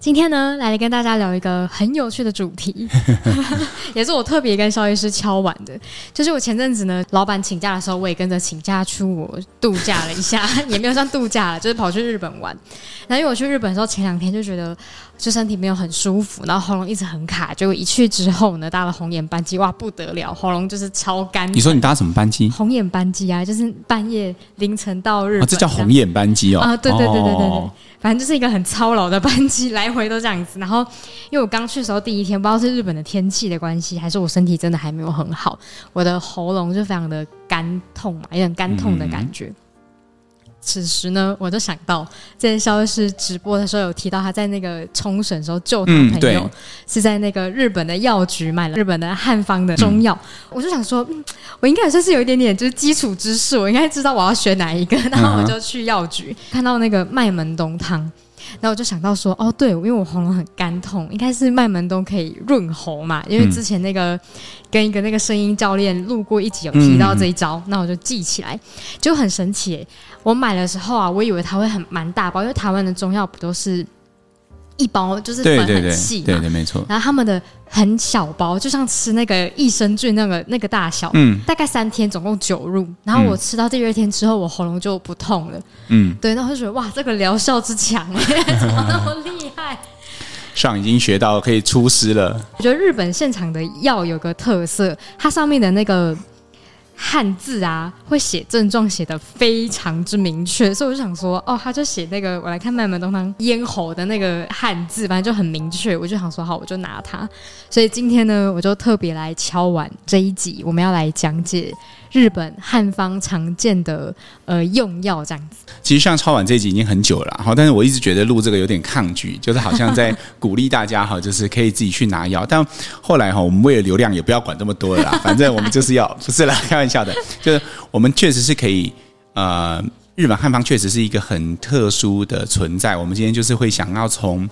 今天呢，来跟大家聊一个很有趣的主题，也是我特别跟萧医师敲完的。就是我前阵子呢，老板请假的时候，我也跟着请假出国度假了一下，也没有算度假了，就是跑去日本玩。然后因为我去日本的时候，前两天就觉得就身体没有很舒服，然后喉咙一直很卡。结果一去之后呢，搭了红眼班机，哇，不得了，喉咙就是超干。你说你搭什么班机？红眼班机啊，就是半夜凌晨到日本。哦，这叫红眼班机哦。啊，对对对对对对，哦，反正就是一个很操劳的班机，来回都这样子。然后因为我刚去的时候第一天，不知道是日本的天气的关系，还是我身体真的还没有很好，我的喉咙就非常的干痛嘛，有点干痛的感觉。嗯此时呢，我就想到，在萧医师直播的时候有提到，他在那个冲绳时候救他朋友，是在那个日本的药局买了日本的汉方的中药。嗯、我就想说，嗯，我应该也算是有一点点就是基础知识，我应该知道我要选哪一个。然后我就去药局、嗯、看到那个麦门冬汤。然后我就想到说，哦，对，因为我喉咙很干痛，应该是麦门冬可以润喉嘛。因为之前那个跟一个那个声音教练录过一集，有提到这一招，那、嗯、我就记起来，就很神奇。我买的时候啊，我以为它会很蛮大包，因为台湾的中药不都是。一包就是粉很细，对对没错。然后他们的很小包，就像吃那个益生菌那个那个大小，嗯，大概三天总共九入。然后我吃到第二天之后，我喉咙就不痛了，嗯，对。然后我就觉得哇，这个疗效之强，怎么那么厉害？上已经学到可以出师了。我觉得日本现场的药有个特色，它上面的那个。汉字啊，会写症状写得非常之明确，所以我就想说，哦，他就写那个，我来看麦门东方咽喉的那个汉字，反正就很明确，我就想说，好，我就拿它。所以今天呢，我就特别来敲完这一集，我们要来讲解。日本汉方常见的呃用药这样子，其实像超晚这一集已经很久了哈，但是我一直觉得录这个有点抗拒，就是好像在鼓励大家哈，就是可以自己去拿药。但后来哈，我们为了流量也不要管这么多了啦，反正我们就是要 不是啦，开玩笑的，就是我们确实是可以呃，日本汉方确实是一个很特殊的存在。我们今天就是会想要从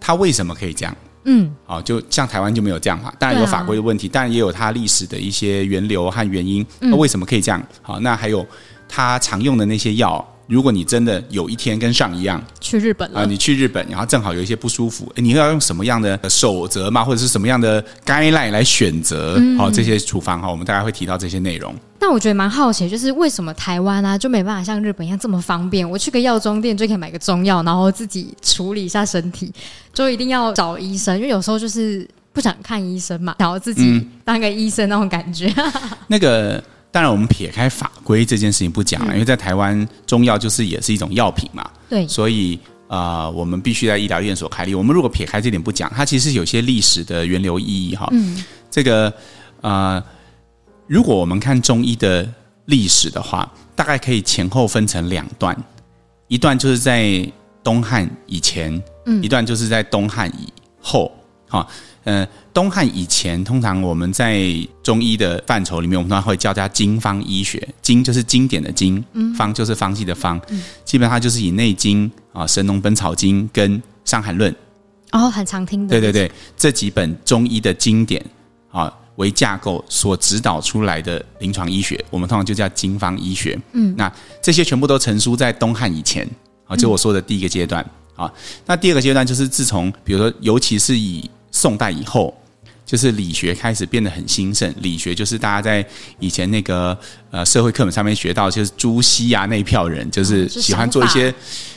它为什么可以这样。嗯，好，就像台湾就没有这样嘛，当然有法规的问题，当然也有它历史的一些源流和原因。那为什么可以这样？好，那还有它常用的那些药，如果你真的有一天跟上一样去日本啊，你去日本，然后正好有一些不舒服，你要用什么样的守则吗？或者是什么样的 guideline 来选择？好，这些处方哈，我们大概会提到这些内容。那我觉得蛮好奇，就是为什么台湾啊就没办法像日本一样这么方便？我去个药妆店就可以买个中药，然后自己处理一下身体，就一定要找医生，因为有时候就是不想看医生嘛，然后自己当个医生那种感觉。嗯、那个当然，我们撇开法规这件事情不讲了，嗯、因为在台湾中药就是也是一种药品嘛，对，所以啊、呃，我们必须在医疗院所开立。我们如果撇开这点不讲，它其实有些历史的源流意义哈。嗯，这个啊。呃如果我们看中医的历史的话，大概可以前后分成两段，一段就是在东汉以前，嗯，一段就是在东汉以后。好，呃，东汉以前，通常我们在中医的范畴里面，我们通常会叫它经方医学。经就是经典的经，方就是方剂的方，基本上就是以《内经》啊，《神农本草经》跟《伤寒论》哦，很常听的，对对对，这几本中医的经典啊。为架构所指导出来的临床医学，我们通常就叫经方医学。嗯，那这些全部都成书在东汉以前啊，就我说的第一个阶段啊。那第二个阶段就是自从，比如说，尤其是以宋代以后，就是理学开始变得很兴盛。理学就是大家在以前那个呃社会课本上面学到，就是朱熹啊那一票人，就是喜欢做一些。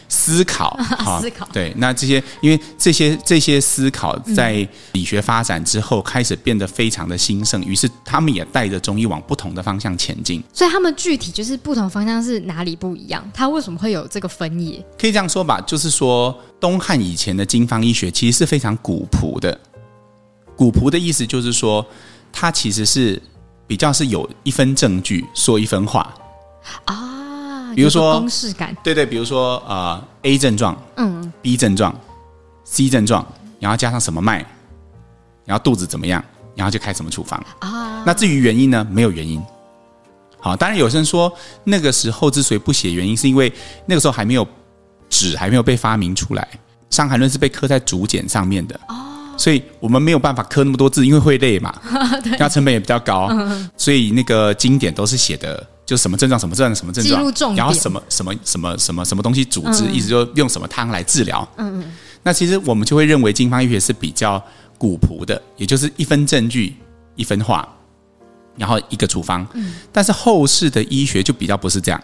思考，思考，对，那这些，因为这些这些思考在理学发展之后，开始变得非常的兴盛，于是他们也带着中医往不同的方向前进。所以他们具体就是不同方向是哪里不一样？他为什么会有这个分野？可以这样说吧，就是说东汉以前的经方医学其实是非常古朴的。古朴的意思就是说，它其实是比较是有一分证据说一分话啊。比如说公式感，对对，比如说呃 A 症状，嗯，B 症状，C 症状，然后加上什么脉，然后肚子怎么样，然后就开什么处方啊。那至于原因呢？没有原因。好，当然有些人说那个时候之所以不写原因，是因为那个时候还没有纸还没有被发明出来。伤寒论是被刻在竹简上面的哦。所以我们没有办法刻那么多字，因为会累嘛，那成本也比较高，所以那个经典都是写的，就什么症状，什么症状，什么症状，然后什么什么什么什么什么东西组织，一直就用什么汤来治疗。嗯嗯。那其实我们就会认为经方医学是比较古朴的，也就是一分证据一分话，然后一个处方。嗯。但是后世的医学就比较不是这样，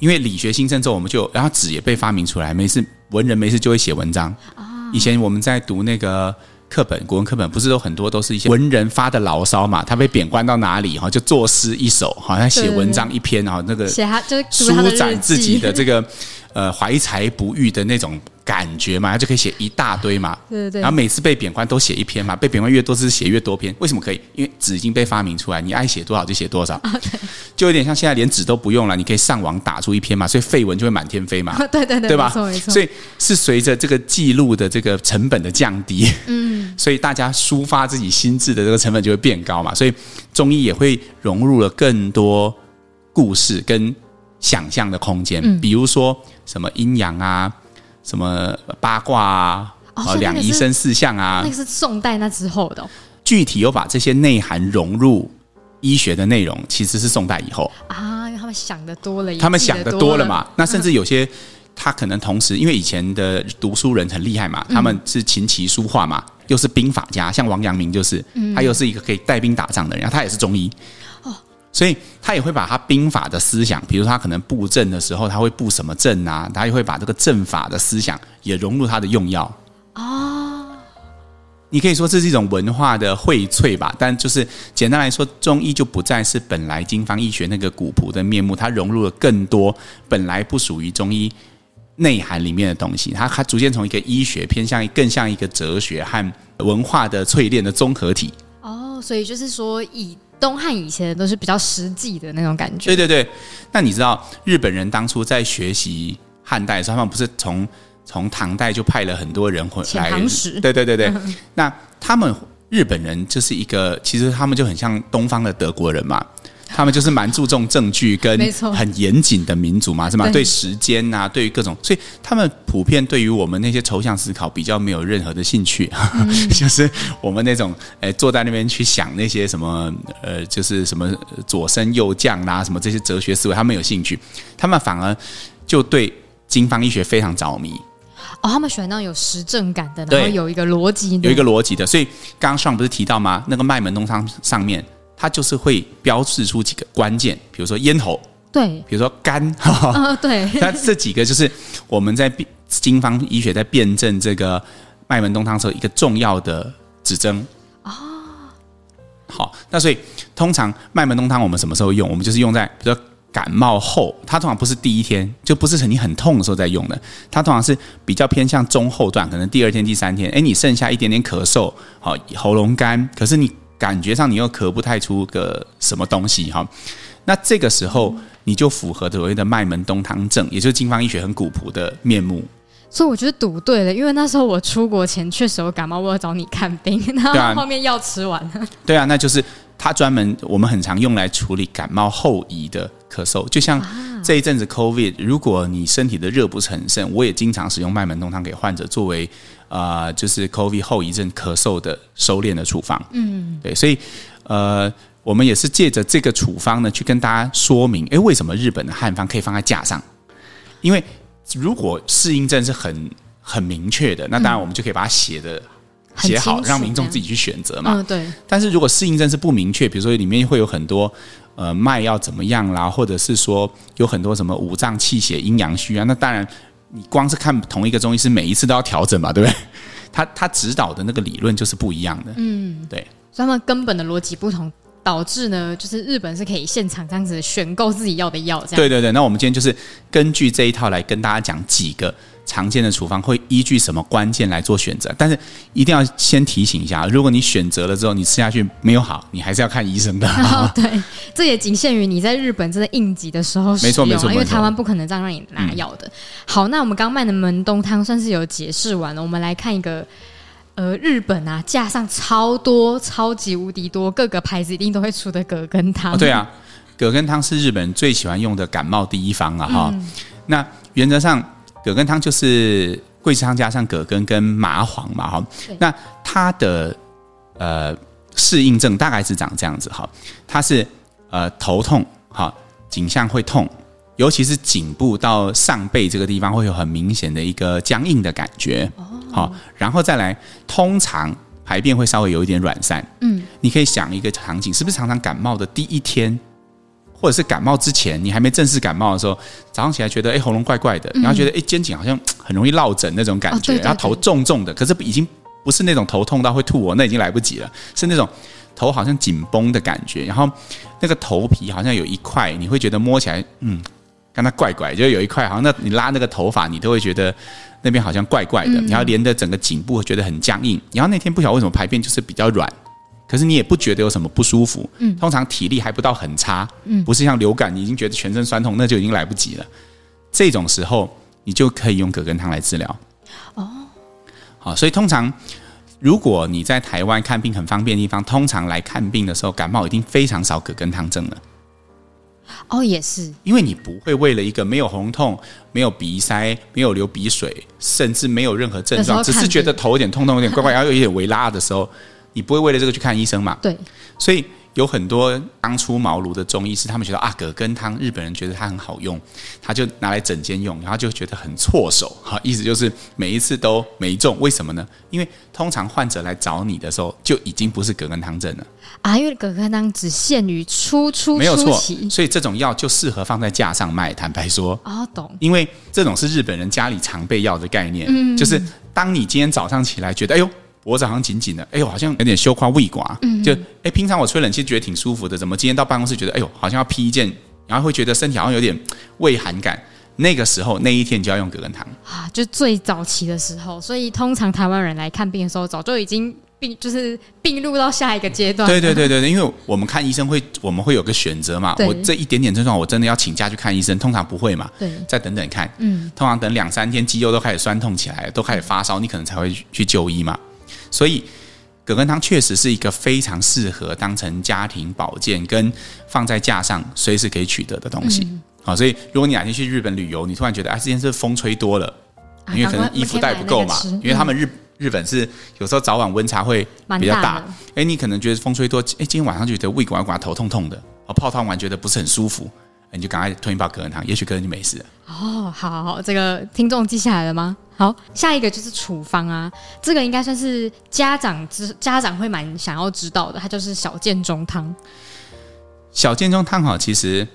因为理学兴盛之后，我们就然后纸也被发明出来，没事文人没事就会写文章。以前我们在读那个。课本，国文课本不是都很多都是一些文人发的牢骚嘛？他被贬官到哪里，哈，就作诗一首，好像写文章一篇，然后那个写他就舒展自己的这个呃怀才不遇的那种。感觉嘛，他就可以写一大堆嘛。对对对。然后每次被贬官都写一篇嘛，被贬官越多，是写越多篇。为什么可以？因为纸已经被发明出来，你爱写多少就写多少。就有点像现在连纸都不用了，你可以上网打出一篇嘛，所以废文就会满天飞嘛。对对对，对吧？没错没错。所以是随着这个记录的这个成本的降低，嗯，所以大家抒发自己心智的这个成本就会变高嘛。所以中医也会融入了更多故事跟想象的空间，嗯，比如说什么阴阳啊。什么八卦啊，哦，两仪生四象啊，那个是宋代那之后的，哦。具体有把这些内涵融入医学的内容，其实是宋代以后啊，因为他们想的多了，他们想的多了嘛。那甚至有些他可能同时，因为以前的读书人很厉害嘛，他们是琴棋书画嘛，又是兵法家，像王阳明就是，他又是一个可以带兵打仗的人，然后他也是中医。所以他也会把他兵法的思想，比如他可能布阵的时候，他会布什么阵啊？他也会把这个阵法的思想也融入他的用药。哦，你可以说这是一种文化的荟萃吧。但就是简单来说，中医就不再是本来经方医学那个古朴的面目，它融入了更多本来不属于中医内涵里面的东西。它它逐渐从一个医学偏向更像一个哲学和文化的淬炼的综合体。哦，所以就是说以。东汉以前都是比较实际的那种感觉。对对对，那你知道日本人当初在学习汉代的时候，他们不是从从唐代就派了很多人回来？对对对对。那他们日本人就是一个，其实他们就很像东方的德国人嘛。他们就是蛮注重证据跟很严谨的民族嘛，是吗？对时间呐，对于各种，所以他们普遍对于我们那些抽象思考比较没有任何的兴趣，嗯、就是我们那种诶坐在那边去想那些什么呃，就是什么左升右降啦，什么这些哲学思维，他们有兴趣，他们反而就对经方医学非常着迷。哦，他们喜欢那种有实证感的，然后有一个逻辑，有一个逻辑的。所以刚刚上不是提到吗？那个麦门弄上上面。它就是会标示出几个关键，比如说咽喉，对，比如说肝，呃、对，那这几个就是我们在经方医学在辨证这个麦门冬汤时候一个重要的指针。哦，好，那所以通常麦门冬汤我们什么时候用？我们就是用在比如说感冒后，它通常不是第一天，就不是曾经很痛的时候在用的，它通常是比较偏向中后段，可能第二天、第三天，哎，你剩下一点点咳嗽，好，喉咙干，可是你。感觉上你又咳不太出个什么东西哈，那这个时候你就符合所谓的麦门冬汤症，也就是经方医学很古朴的面目。所以我觉得赌对了，因为那时候我出国前确实有感冒，我要找你看病，然后后面药吃完了。对啊，那就是他专门我们很常用来处理感冒后遗的咳嗽，就像这一阵子 COVID，如果你身体的热不是很盛，我也经常使用麦门冬汤给患者作为。啊、呃，就是 COVID 后遗症咳嗽的收敛的处方，嗯，对，所以呃，我们也是借着这个处方呢，去跟大家说明，诶，为什么日本的汉方可以放在架上？因为如果适应症是很很明确的，那当然我们就可以把它写的写好，让民众自己去选择嘛。嗯，对。但是如果适应症是不明确，比如说里面会有很多呃脉要怎么样啦，或者是说有很多什么五脏气血阴阳虚啊，那当然。你光是看同一个中医师，每一次都要调整嘛，对不对？他他指导的那个理论就是不一样的，嗯，对。所以他们根本的逻辑不同，导致呢，就是日本是可以现场这样子选购自己要的药，这样。对对对，那我们今天就是根据这一套来跟大家讲几个。常见的处方会依据什么关键来做选择？但是一定要先提醒一下，如果你选择了之后，你吃下去没有好，你还是要看医生的。哦、对，这也仅限于你在日本真的应急的时候使用，没错没错，因为台湾不可能这样让你拿药的。嗯、好，那我们刚卖的门冬汤算是有解释完了，我们来看一个，呃，日本啊架上超多、超级无敌多，各个牌子一定都会出的葛根汤。哦、对啊，葛根汤是日本人最喜欢用的感冒第一方啊哈、嗯。那原则上。葛根汤就是桂枝汤加上葛根跟麻黄嘛，哈，那它的呃适应症大概是长这样子，哈，它是呃头痛，哈，颈项会痛，尤其是颈部到上背这个地方会有很明显的一个僵硬的感觉，好，然后再来，通常排便会稍微有一点软散，嗯，你可以想一个场景，是不是常常感冒的第一天？或者是感冒之前，你还没正式感冒的时候，早上起来觉得哎、欸、喉咙怪怪的，然后觉得哎、欸、肩颈好像很容易落枕那种感觉，然后头重重的，可是已经不是那种头痛到会吐哦，那已经来不及了，是那种头好像紧绷的感觉，然后那个头皮好像有一块，你会觉得摸起来嗯，跟它怪怪，就有一块好像那你拉那个头发，你都会觉得那边好像怪怪的，然后连着整个颈部会觉得很僵硬，然后那天不晓得为什么排便就是比较软。可是你也不觉得有什么不舒服，嗯，通常体力还不到很差，嗯，不是像流感，你已经觉得全身酸痛，那就已经来不及了。这种时候，你就可以用葛根汤来治疗。哦，好，所以通常如果你在台湾看病很方便的地方，通常来看病的时候，感冒已经非常少葛根汤症了。哦，也是，因为你不会为了一个没有红痛、没有鼻塞、没有流鼻水，甚至没有任何症状，只是觉得头有点痛痛、有点怪怪，然后有一点微拉的时候。你不会为了这个去看医生嘛？对，所以有很多刚出茅庐的中医师，他们觉得啊，葛根汤日本人觉得它很好用，他就拿来整间用，然后就觉得很措手。哈，意思就是每一次都没中，为什么呢？因为通常患者来找你的时候，就已经不是葛根汤症了啊，因为葛根汤只限于初初没有错，所以这种药就适合放在架上卖。坦白说啊，懂，因为这种是日本人家里常备药的概念，嗯，就是当你今天早上起来觉得，哎呦。脖子好像紧紧的，哎呦，好像有点羞夸胃寡。嗯，就哎，平常我吹冷气觉得挺舒服的，怎么今天到办公室觉得，哎呦，好像要披一件，然后会觉得身体好像有点畏寒感。那个时候，那一天你就要用葛根汤啊，就最早期的时候。所以通常台湾人来看病的时候，早就已经病，就是病入到下一个阶段。对对对对，因为我们看医生会，我们会有个选择嘛。我这一点点症状，我真的要请假去看医生，通常不会嘛。对，再等等看。嗯，通常等两三天，肌肉都开始酸痛起来，都开始发烧，你可能才会去就医嘛。所以，葛根汤确实是一个非常适合当成家庭保健跟放在架上随时可以取得的东西。好，所以如果你哪天去日本旅游，你突然觉得啊，这件事风吹多了，因为可能衣服带不够嘛，因为他们日日本是有时候早晚温差会比较大。哎，你可能觉得风吹多，哎，今天晚上就觉得胃管管头痛痛的，泡汤完觉得不是很舒服。你就赶快吞一包葛根汤，也许葛根就没事了。哦，好，好，好，这个听众记下来了吗？好，下一个就是处方啊，这个应该算是家长知家长会蛮想要知道的，它就是小建中汤。小建中汤哈，其实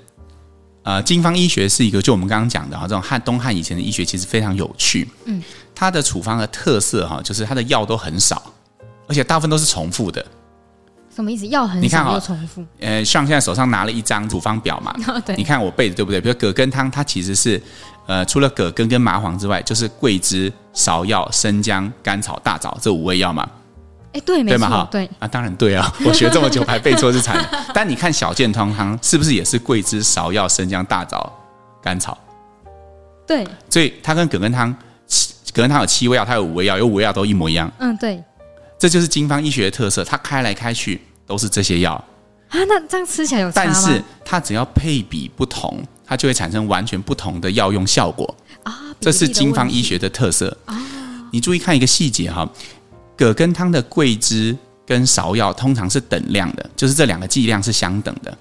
呃，经方医学是一个，就我们刚刚讲的哈，这种汉东汉以前的医学其实非常有趣。嗯，它的处方的特色哈，就是它的药都很少，而且大部分都是重复的。什么意思？药很少你看好重复。呃，像现在手上拿了一张处方表嘛，哦、对，你看我背的对不对？比如葛根汤，它其实是呃，除了葛根跟麻黄之外，就是桂枝、芍药、生姜、甘草、大枣这五味药嘛。哎，对，没错，对啊，当然对啊，我学这么久还背错是惨。但你看小健汤汤是不是也是桂枝、芍药、生姜、大枣、甘草？对，所以它跟葛根汤，葛根汤有七味药，它有五味药，有五味药都一模一样。嗯，对。这就是金方医学的特色，它开来开去都是这些药啊。那这样吃起来有？但是它只要配比不同，它就会产生完全不同的药用效果啊。这是金方医学的特色啊。你注意看一个细节哈，葛根汤的桂枝跟芍药通常是等量的，就是这两个剂量是相等的。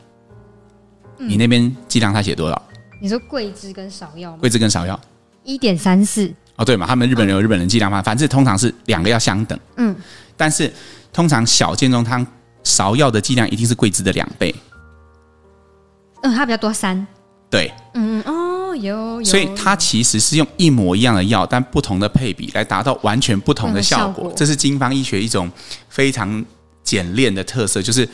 嗯、你那边剂量它写多少？你说桂枝跟芍药吗？桂枝跟芍药一点三四哦，对嘛？他们日本人有日本人剂量嘛，反正通常是两个要相等。嗯。但是，通常小建中汤芍药的剂量一定是桂枝的两倍。嗯，它比较多三。对。嗯哦，有有。所以它其实是用一模一样的药，但不同的配比来达到完全不同的效果。这是经方医学一种非常简练的特色，就是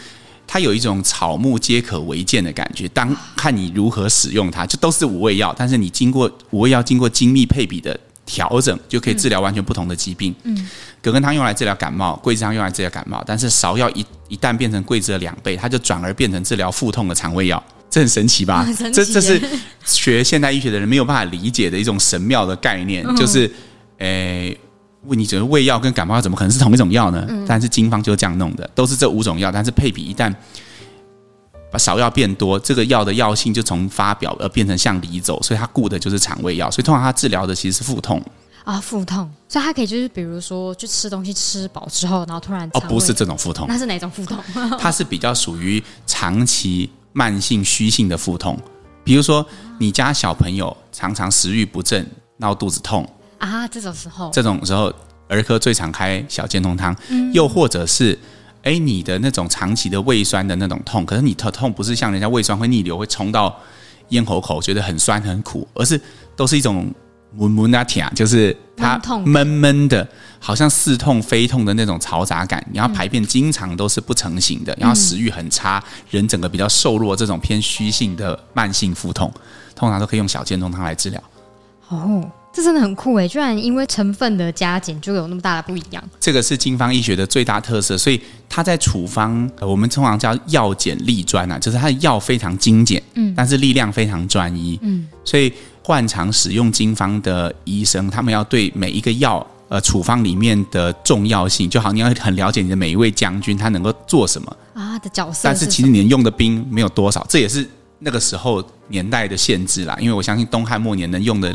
它有一种草木皆可为鉴的感觉。当看你如何使用它，就都是五味药，但是你经过五味药经过精密配比的。调整就可以治疗完全不同的疾病。嗯，葛根汤用来治疗感冒，桂枝汤用来治疗感冒，但是芍药一一旦变成桂枝的两倍，它就转而变成治疗腹痛的肠胃药，这很神奇吧？嗯、这这是学现代医学的人没有办法理解的一种神妙的概念，嗯、就是，诶、欸，问你觉得胃药跟感冒药怎么可能是同一种药呢？嗯、但是经方就是这样弄的，都是这五种药，但是配比一旦。把少药变多，这个药的药性就从发表而变成向里走，所以它顾的就是肠胃药，所以通常它治疗的其实是腹痛。啊，腹痛，所以它可以就是比如说，就吃东西吃饱之后，然后突然哦，不是这种腹痛，那是哪种腹痛？它是比较属于长期慢性虚性的腹痛，比如说你家小朋友常常食欲不振，闹肚子痛。啊，这种时候，这种时候儿科最常开小健通汤，嗯、又或者是哎，你的那种长期的胃酸的那种痛，可是你的痛不是像人家胃酸会逆流会冲到咽喉口，觉得很酸很苦，而是都是一种。闷闷啊，甜，就是它闷闷的，好像似痛非痛的那种嘈杂感。然后排便经常都是不成形的，然后食欲很差，人整个比较瘦弱，这种偏虚性的慢性腹痛，通常都可以用小健中汤来治疗。哦，这真的很酷诶，居然因为成分的加减就有那么大的不一样。这个是金方医学的最大特色，所以它在处方，我们通常叫药简力专啊，就是它的药非常精简，嗯，但是力量非常专一，嗯，所以。惯常使用金方的医生，他们要对每一个药，呃，处方里面的重要性，就好，你要很了解你的每一位将军，他能够做什么啊的角色。但是其实你能用的兵没有多少，这也是那个时候年代的限制啦。因为我相信东汉末年能用的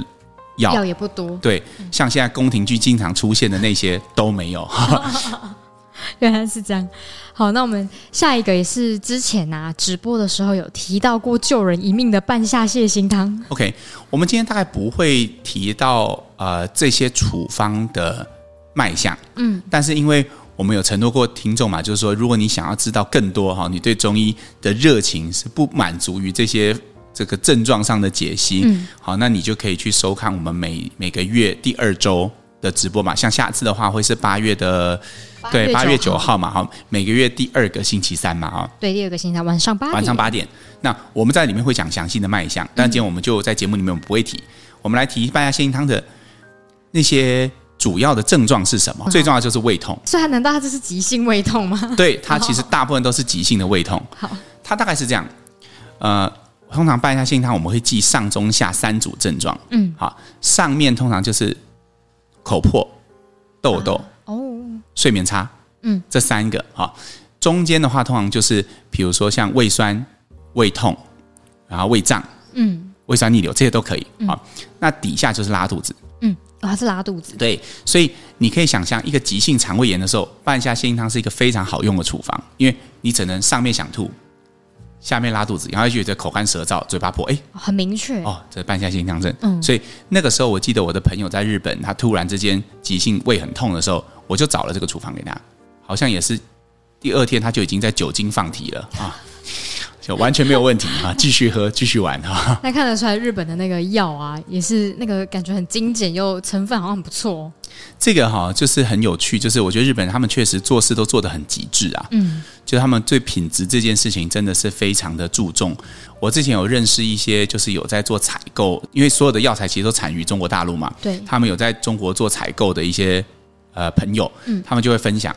药药也不多，对，像现在宫廷剧经常出现的那些都没有。原来是这样。好，那我们下一个也是之前啊直播的时候有提到过救人一命的半夏泻心汤。OK，我们今天大概不会提到呃这些处方的卖相，嗯，但是因为我们有承诺过听众嘛，就是说如果你想要知道更多哈，你对中医的热情是不满足于这些这个症状上的解析，嗯，好，那你就可以去收看我们每每个月第二周的直播嘛，像下次的话会是八月的。对，八月九号嘛，哈，每个月第二个星期三嘛，哈。对，第二个星期三晚上八点。晚上八点，那我们在里面会讲详细的卖相，但今天我们就在节目里面我们不会提。我们来提半夏泻心汤的那些主要的症状是什么？最重要就是胃痛。所以，难道它这是急性胃痛吗？对，它其实大部分都是急性的胃痛。好，它大概是这样。呃，通常半夏泻心汤我们会记上中下三组症状。嗯，好，上面通常就是口破、痘痘。哦。睡眠差，嗯，这三个哈，中间的话通常就是，比如说像胃酸、胃痛，然后胃胀，嗯，胃酸逆流这些都可以啊。嗯、那底下就是拉肚子，嗯，还、哦、是拉肚子，对，所以你可以想象，一个急性肠胃炎的时候，半夏泻心汤是一个非常好用的处方，因为你只能上面想吐，下面拉肚子，然后觉得口干舌燥、嘴巴破，哎，很明确哦，这是半夏泻心汤症。嗯，所以那个时候我记得我的朋友在日本，他突然之间急性胃很痛的时候。我就找了这个处方给他，好像也是第二天他就已经在酒精放题了啊，就完全没有问题啊，继续喝继续玩哈。那看得出来日本的那个药啊，也是那个感觉很精简又成分好像很不错哦。这个哈就是很有趣，就是我觉得日本人他们确实做事都做得很极致啊，嗯，就他们对品质这件事情真的是非常的注重。我之前有认识一些就是有在做采购，因为所有的药材其实都产于中国大陆嘛，对，他们有在中国做采购的一些。呃，朋友，嗯，他们就会分享，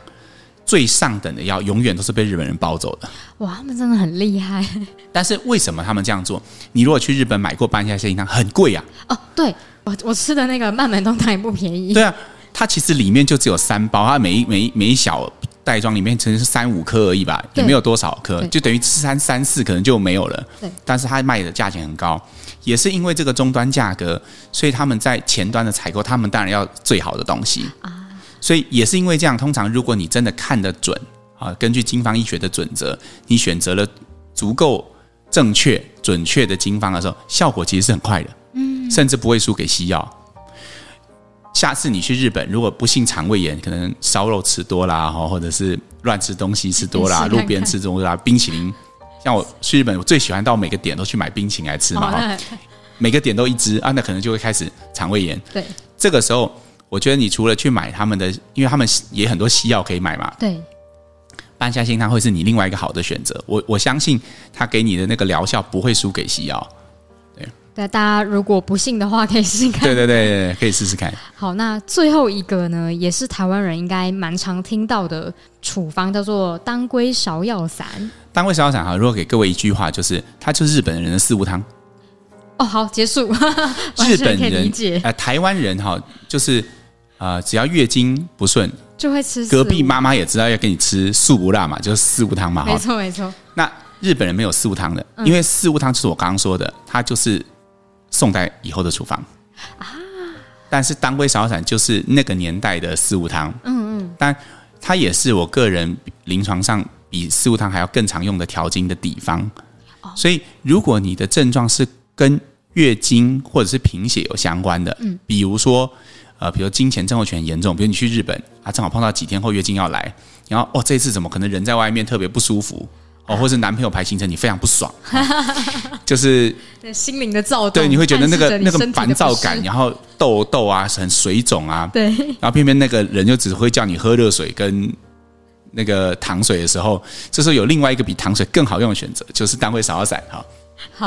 最上等的药永远都是被日本人包走的。哇，他们真的很厉害。但是为什么他们这样做？你如果去日本买过半夏泻心汤，很贵啊。哦，对，我我吃的那个慢门东汤也不便宜。对啊，它其实里面就只有三包，它每一每一每一小袋装里面其实是三五颗而已吧，也没有多少颗，就等于吃三三四可能就没有了。对，但是它卖的价钱很高，也是因为这个终端价格，所以他们在前端的采购，他们当然要最好的东西啊。所以也是因为这样，通常如果你真的看得准啊，根据经方医学的准则，你选择了足够正确、准确的经方的时候，效果其实是很快的，嗯，甚至不会输给西药。下次你去日本，如果不幸肠胃炎，可能烧肉吃多啦，哈，或者是乱吃东西吃多啦，路边吃多啦，冰淇淋，像我去日本，我最喜欢到每个点都去买冰淇淋来吃嘛，哈，每个点都一支啊，那可能就会开始肠胃炎。对，这个时候。我觉得你除了去买他们的，因为他们也很多西药可以买嘛。对，半夏泻心汤会是你另外一个好的选择。我我相信他给你的那个疗效不会输给西药。对，对，大家如果不信的话，可以试试看。对对对对，可以试试看。好，那最后一个呢，也是台湾人应该蛮常听到的处方，叫做当归芍药散。当归芍药散哈，如果给各位一句话，就是它就是日本人的四物汤。哦，好，结束。日本人呃，台湾人哈，就是。啊、呃，只要月经不顺，就会吃。隔壁妈妈也知道要给你吃素不辣嘛，就是四物汤嘛。没错，没错。那日本人没有四物汤的，嗯、因为四物汤就是我刚刚说的，它就是宋代以后的处方啊。但是当归扫扫伞就是那个年代的四物汤，嗯嗯，但它也是我个人临床上比四物汤还要更常用的调经的地方。哦、所以，如果你的症状是跟月经或者是贫血有相关的，嗯，比如说，呃，比如金钱症候群很严重，比如你去日本啊，正好碰到几天后月经要来，然后哦，这次怎么可能人在外面特别不舒服哦，或是男朋友排行程你非常不爽，啊、就是心灵的躁动，对，你会觉得那个那个烦躁感，然后痘痘啊，很水肿啊，对，然后偏偏那个人就只会叫你喝热水跟那个糖水的时候，这时候有另外一个比糖水更好用的选择，就是当归扫扫伞哈，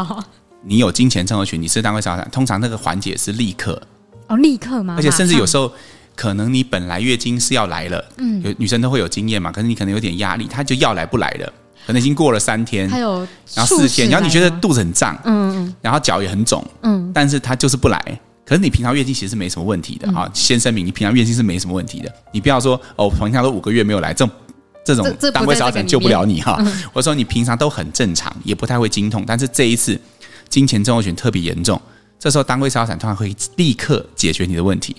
好。你有金钱症候群，你吃当归扫扫伞，通常那个缓解是立刻哦，立刻吗？而且甚至有时候可能你本来月经是要来了，嗯，有女生都会有经验嘛，可是你可能有点压力，她就要来不来了，可能已经过了三天，还有然后四天，然后你觉得肚子很胀，嗯嗯，然后脚也很肿，嗯，但是她就是不来，可是你平常月经其实是没什么问题的啊，先声明你平常月经是没什么问题的，你不要说哦，平常都五个月没有来，这种这种当归扫扫伞救不了你哈，我说你平常都很正常，也不太会经痛，但是这一次。金钱症候群特别严重，这时候当归扫扫伞通常会立刻解决你的问题。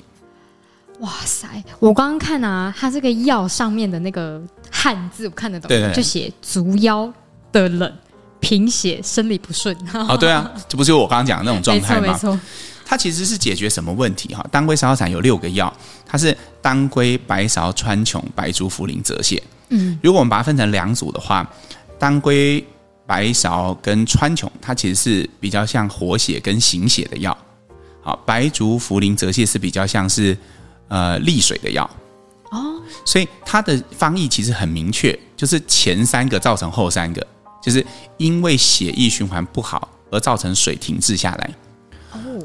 哇塞！我刚刚看啊，它这个药上面的那个汉字我看得懂，对对对，就写足腰的冷、贫血、生理不顺。哦，对啊，这不就是我刚刚讲的那种状态吗？没错，它其实是解决什么问题哈？当归扫扫伞有六个药，它是当归、白芍、川穹、白术、茯苓、泽泻。嗯，如果我们把它分成两组的话，当归。白芍跟川穹，它其实是比较像活血跟行血的药。好，白术、茯苓、泽泻是比较像是呃利水的药。哦，所以它的方义其实很明确，就是前三个造成后三个，就是因为血液循环不好而造成水停滞下来。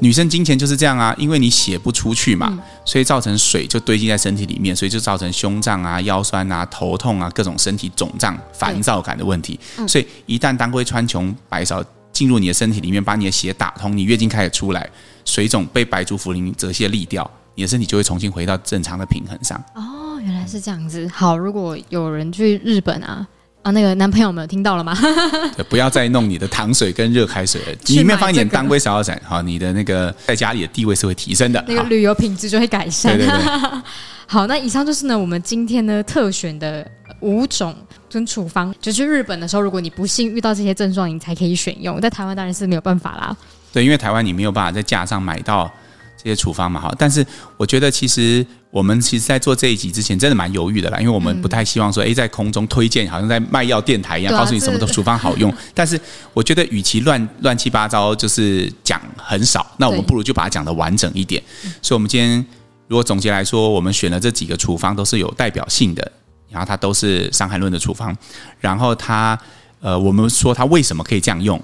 女生金钱就是这样啊，因为你血不出去嘛，所以造成水就堆积在身体里面，所以就造成胸胀啊、腰酸啊、头痛啊、各种身体肿胀、烦躁感的问题。所以一旦当归、川穹、白芍进入你的身体里面，把你的血打通，你月经开始出来，水肿被白术、茯苓、泽泻利掉，你的身体就会重新回到正常的平衡上。哦，原来是这样子。好，如果有人去日本啊。啊，那个男朋友们听到了吗？不要再弄你的糖水跟热开水了，里面放一点当归芍药散，好，你的那个在家里的地位是会提升的，那个旅游品质就会改善。对对对。好，那以上就是呢，我们今天呢特选的五种跟处方，就去日本的时候，如果你不幸遇到这些症状，你才可以选用。在台湾当然是没有办法啦。对，因为台湾你没有办法在架上买到这些处方嘛，哈。但是我觉得其实。我们其实，在做这一集之前，真的蛮犹豫的啦，因为我们不太希望说，哎，在空中推荐，好像在卖药电台一样，告诉你什么的 处方好用。但是，我觉得，与其乱乱七八糟，就是讲很少，那我们不如就把它讲得完整一点。所以，我们今天如果总结来说，我们选了这几个处方，都是有代表性的，然后它都是《伤寒论》的处方，然后它，呃，我们说它为什么可以这样用。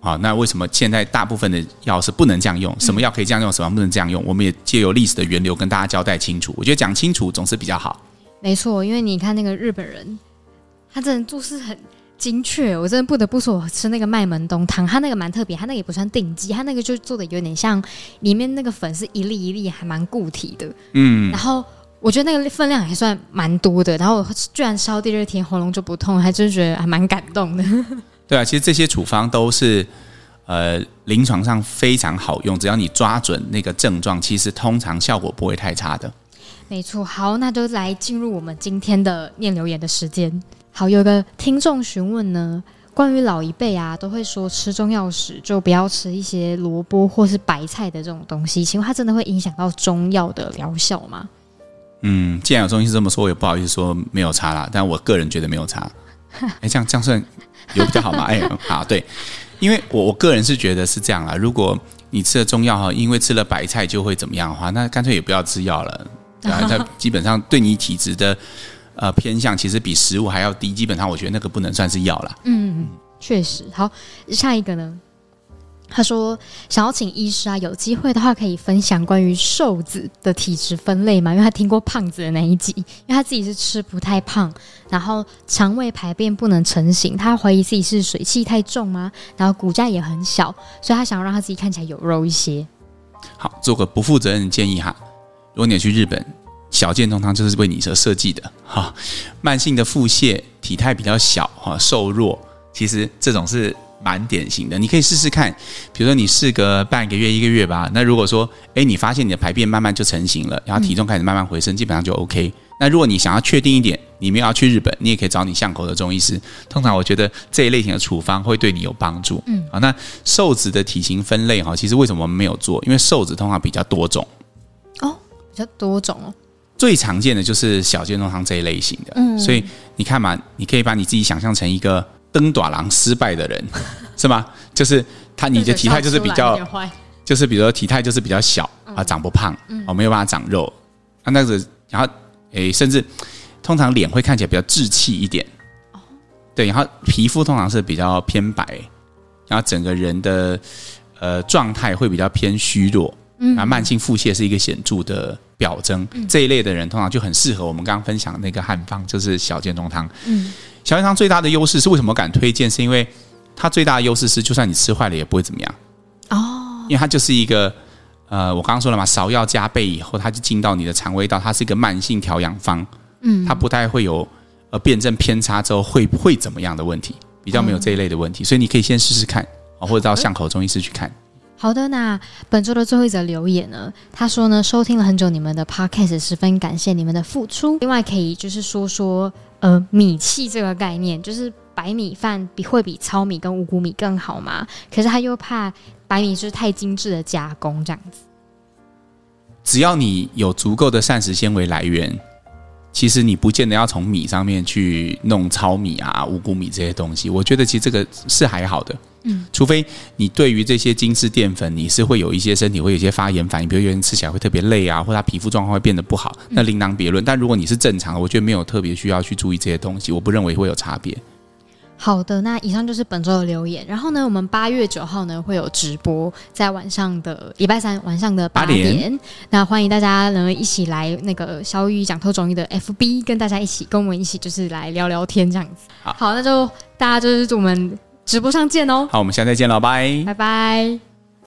好，那为什么现在大部分的药是不能这样用？什么药可以这样用，什么不能这样用？我们也借由历史的源流跟大家交代清楚。我觉得讲清楚总是比较好。没错，因为你看那个日本人，他真的做事很精确。我真的不得不说，我吃那个麦门冬汤，他那个蛮特别，他那个也不算定剂，他那个就做的有点像里面那个粉是一粒一粒，还蛮固体的。嗯，然后我觉得那个分量还算蛮多的。然后居然烧第二天喉咙就不痛，还真觉得还蛮感动的。对啊，其实这些处方都是，呃，临床上非常好用，只要你抓准那个症状，其实通常效果不会太差的。没错，好，那就来进入我们今天的念留言的时间。好，有个听众询问呢，关于老一辈啊，都会说吃中药时就不要吃一些萝卜或是白菜的这种东西，请问它真的会影响到中药的疗效吗？嗯，既然有中医是这么说，我也不好意思说没有差啦，但我个人觉得没有差。哎，这样这样算。有比较好吗？哎，好，对，因为我我个人是觉得是这样啦。如果你吃了中药哈，因为吃了白菜就会怎么样的话，那干脆也不要吃药了。然后 它基本上对你体质的呃偏向，其实比食物还要低。基本上我觉得那个不能算是药了。嗯，确实。好，下一个呢？他说：“想要请医师啊，有机会的话可以分享关于瘦子的体质分类吗？因为他听过胖子的那一集，因为他自己是吃不太胖，然后肠胃排便不能成型，他怀疑自己是水气太重吗？然后骨架也很小，所以他想要让他自己看起来有肉一些。好，做个不负责任的建议哈。如果你去日本，小健通汤就是为你所设计的哈。慢性的腹泻，体态比较小哈，瘦弱，其实这种是。”蛮典型的。你可以试试看，比如说你试个半个月、一个月吧。那如果说，哎，你发现你的排便慢慢就成型了，然后体重开始慢慢回升，嗯、基本上就 OK。那如果你想要确定一点，你们要去日本，你也可以找你巷口的中医师。通常我觉得这一类型的处方会对你有帮助。嗯，好，那瘦子的体型分类哈，其实为什么我们没有做？因为瘦子通常比较多种。哦，比较多种哦。最常见的就是小健中汤这一类型的。嗯，所以你看嘛，你可以把你自己想象成一个登短廊失败的人，是吗？就是他，你的体态就是比较，就是比如说体态就是比较小啊，长不胖，哦，没有办法长肉。啊，那个然后。诶，甚至通常脸会看起来比较稚气一点，哦，对，然后皮肤通常是比较偏白，然后整个人的呃状态会比较偏虚弱，嗯，慢性腹泻是一个显著的表征，嗯，这一类的人通常就很适合我们刚刚分享的那个汉方，就是小建中汤。嗯，小建汤最大的优势是为什么敢推荐？是因为它最大的优势是，就算你吃坏了也不会怎么样，哦，因为它就是一个。呃，我刚刚说了嘛，芍药加倍以后，它就进到你的肠胃道，它是一个慢性调养方，嗯，它不太会有呃辩证偏差之后会会怎么样的问题，比较没有这一类的问题，嗯、所以你可以先试试看，或者到巷口中医师去看。好的，那本周的最后一则留言呢，他说呢，收听了很久你们的 podcast，十分感谢你们的付出。另外可以就是说说呃米气这个概念，就是白米饭比会比糙米跟五谷米更好吗？可是他又怕。白米是太精致的加工，这样子。只要你有足够的膳食纤维来源，其实你不见得要从米上面去弄糙米啊、五谷米这些东西。我觉得其实这个是还好的，嗯，除非你对于这些精致淀粉，你是会有一些身体会有一些发炎反应，比如有人吃起来会特别累啊，或者他皮肤状况会变得不好，那另当别论。但如果你是正常的，我觉得没有特别需要去注意这些东西，我不认为会有差别。好的，那以上就是本周的留言。然后呢，我们八月九号呢会有直播，在晚上的礼拜三晚上的八点。那欢迎大家能一起来那个小雨讲透中医的 FB，跟大家一起跟我们一起就是来聊聊天这样子。好，好，那就大家就是我们直播上见哦。好，我们下次再见了，拜拜拜。